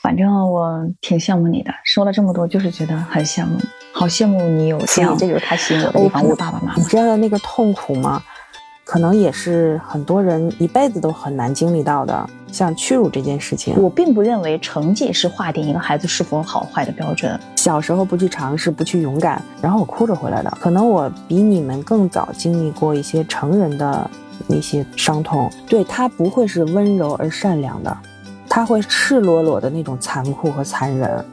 反正我挺羡慕你的，说了这么多，就是觉得很羡慕，好羡慕你有这样，这就是他吸引我的地方。我爸爸妈妈，你知道那个痛苦吗？可能也是很多人一辈子都很难经历到的。像屈辱这件事情，我并不认为成绩是划定一个孩子是否好坏的标准。小时候不去尝试，不去勇敢，然后我哭着回来的。可能我比你们更早经历过一些成人的那些伤痛。对他不会是温柔而善良的。他会赤裸裸的那种残酷和残忍，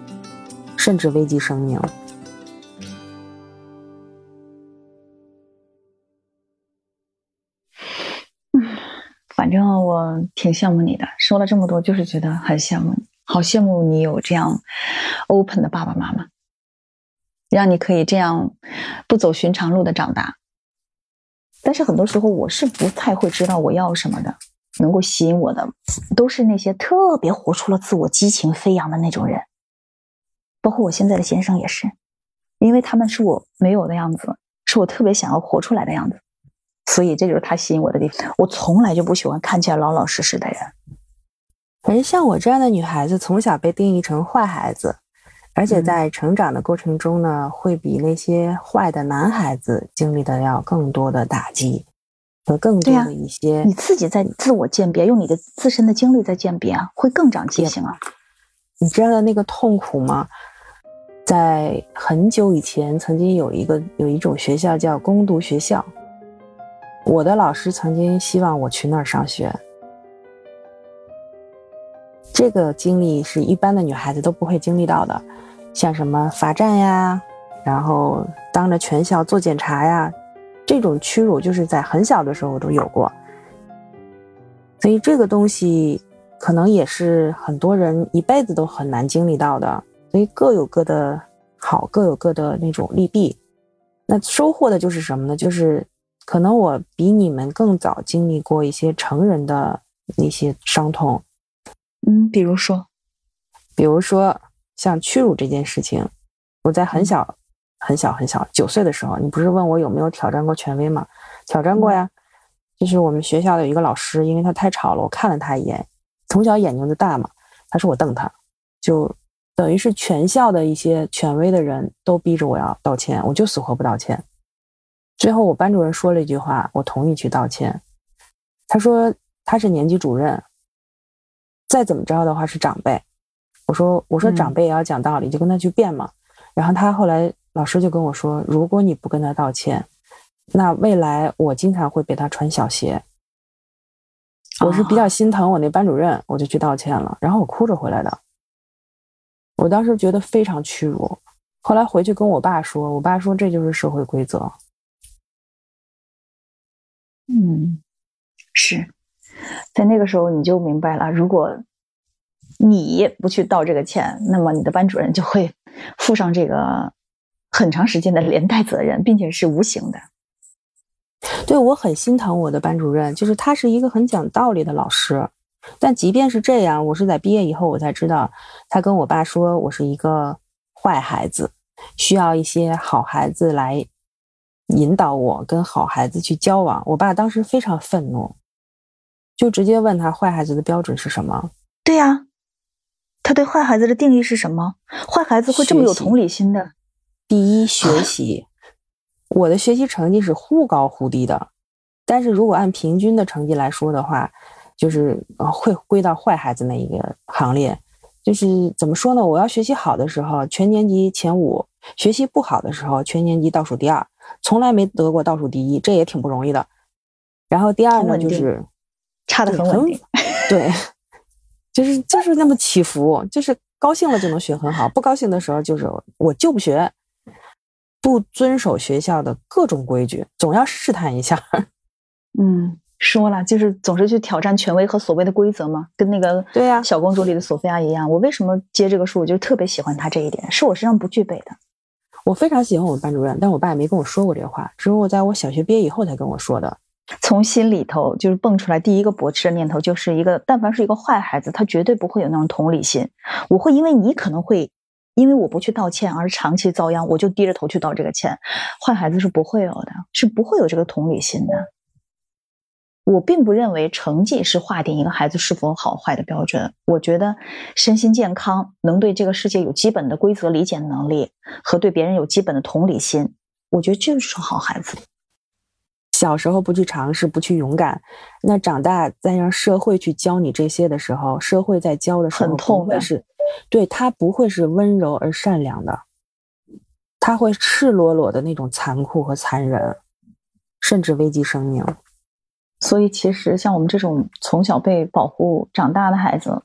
甚至危及生命。嗯，反正我挺羡慕你的。说了这么多，就是觉得很羡慕你，好羡慕你有这样 open 的爸爸妈妈，让你可以这样不走寻常路的长大。但是很多时候，我是不太会知道我要什么的。能够吸引我的，都是那些特别活出了自我、激情飞扬的那种人，包括我现在的先生也是，因为他们是我没有的样子，是我特别想要活出来的样子，所以这就是他吸引我的地方。我从来就不喜欢看起来老老实实的人，而像我这样的女孩子，从小被定义成坏孩子，而且在成长的过程中呢，会比那些坏的男孩子经历的要更多的打击。和更多的一些，你自己在自我鉴别，用你的自身的经历在鉴别啊，会更长记性啊。你知道那个痛苦吗？在很久以前，曾经有一个有一种学校叫攻读学校，我的老师曾经希望我去那儿上学。这个经历是一般的女孩子都不会经历到的，像什么罚站呀，然后当着全校做检查呀。这种屈辱就是在很小的时候都有过，所以这个东西可能也是很多人一辈子都很难经历到的。所以各有各的好，各有各的那种利弊。那收获的就是什么呢？就是可能我比你们更早经历过一些成人的那些伤痛。嗯，比如说，比如说像屈辱这件事情，我在很小。很小很小，九岁的时候，你不是问我有没有挑战过权威吗？挑战过呀，就是我们学校的有一个老师，因为他太吵了，我看了他一眼，从小眼睛就大嘛，他说我瞪他，就等于是全校的一些权威的人都逼着我要道歉，我就死活不道歉。最后我班主任说了一句话，我同意去道歉。他说他是年级主任，再怎么着的话是长辈。我说我说长辈也要讲道理，就跟他去辩嘛。然后他后来。老师就跟我说：“如果你不跟他道歉，那未来我经常会被他穿小鞋。”我是比较心疼我那班主任，我就去道歉了。然后我哭着回来的。我当时觉得非常屈辱。后来回去跟我爸说，我爸说这就是社会规则。嗯，是在那个时候你就明白了，如果你不去道这个歉，那么你的班主任就会 负上这个。很长时间的连带责任，并且是无形的。对我很心疼我的班主任，就是他是一个很讲道理的老师。但即便是这样，我是在毕业以后我才知道，他跟我爸说我是一个坏孩子，需要一些好孩子来引导我跟好孩子去交往。我爸当时非常愤怒，就直接问他坏孩子的标准是什么？对呀，他对坏孩子的定义是什么？坏孩子会这么有同理心的？第一，学习，我的学习成绩是忽高忽低的，但是如果按平均的成绩来说的话，就是会归到坏孩子那一个行列。就是怎么说呢？我要学习好的时候，全年级前五；学习不好的时候，全年级倒数第二，从来没得过倒数第一，这也挺不容易的。然后第二呢，就是差的很稳定，对，就是就是那么起伏，就是高兴了就能学很好，不高兴的时候就是我就不学。不遵守学校的各种规矩，总要试探一下。嗯，说了就是总是去挑战权威和所谓的规则嘛，跟那个对呀小公主里的索菲亚一样。我为什么接这个书？我就特别喜欢她这一点，是我身上不具备的。我非常喜欢我们班主任，但我爸也没跟我说过这话，只有我在我小学毕业以后才跟我说的。从心里头就是蹦出来第一个驳斥的念头，就是一个但凡是一个坏孩子，他绝对不会有那种同理心。我会因为你可能会。因为我不去道歉，而长期遭殃，我就低着头去道这个歉。坏孩子是不会有的，是不会有这个同理心的。我并不认为成绩是划定一个孩子是否好坏的标准。我觉得身心健康，能对这个世界有基本的规则理解能力和对别人有基本的同理心，我觉得这就是好孩子。小时候不去尝试，不去勇敢，那长大再让社会去教你这些的时候，社会在教的时候很痛的是，对他不会是温柔而善良的，他会赤裸裸的那种残酷和残忍，甚至危及生命。所以，其实像我们这种从小被保护长大的孩子，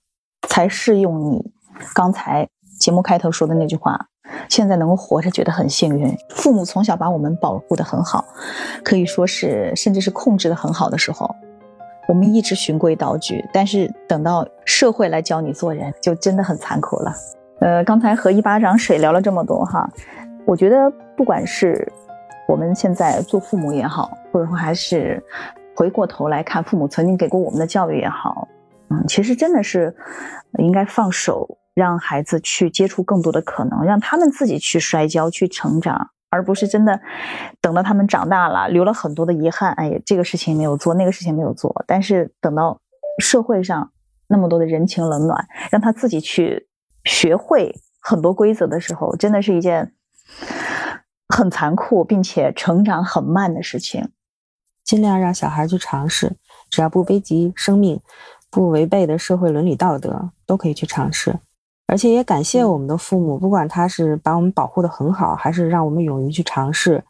才适用你刚才节目开头说的那句话。现在能够活着，觉得很幸运。父母从小把我们保护得很好，可以说是甚至是控制得很好的时候，我们一直循规蹈矩。但是等到社会来教你做人，就真的很残酷了。呃，刚才和一巴掌水聊了这么多哈，我觉得不管是我们现在做父母也好，或者说还是。回过头来看，父母曾经给过我们的教育也好，嗯，其实真的是应该放手，让孩子去接触更多的可能，让他们自己去摔跤、去成长，而不是真的等到他们长大了，留了很多的遗憾。哎呀，这个事情没有做，那个事情没有做。但是等到社会上那么多的人情冷暖，让他自己去学会很多规则的时候，真的是一件很残酷并且成长很慢的事情。尽量让小孩去尝试，只要不危及生命，不违背的社会伦理道德，都可以去尝试。而且也感谢我们的父母，不管他是把我们保护的很好，还是让我们勇于去尝试，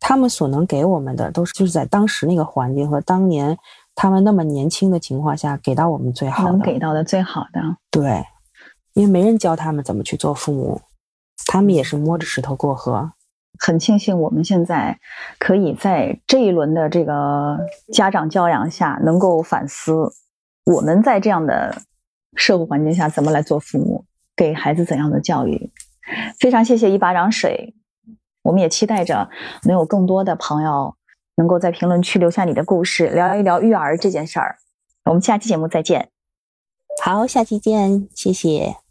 他们所能给我们的，都是就是在当时那个环境和当年他们那么年轻的情况下给到我们最好的，能给到的最好的。对，因为没人教他们怎么去做父母，他们也是摸着石头过河。很庆幸我们现在可以在这一轮的这个家长教养下，能够反思我们在这样的社会环境下怎么来做父母，给孩子怎样的教育。非常谢谢一巴掌水，我们也期待着能有更多的朋友能够在评论区留下你的故事，聊一聊育儿这件事儿。我们下期节目再见。好，下期见，谢谢。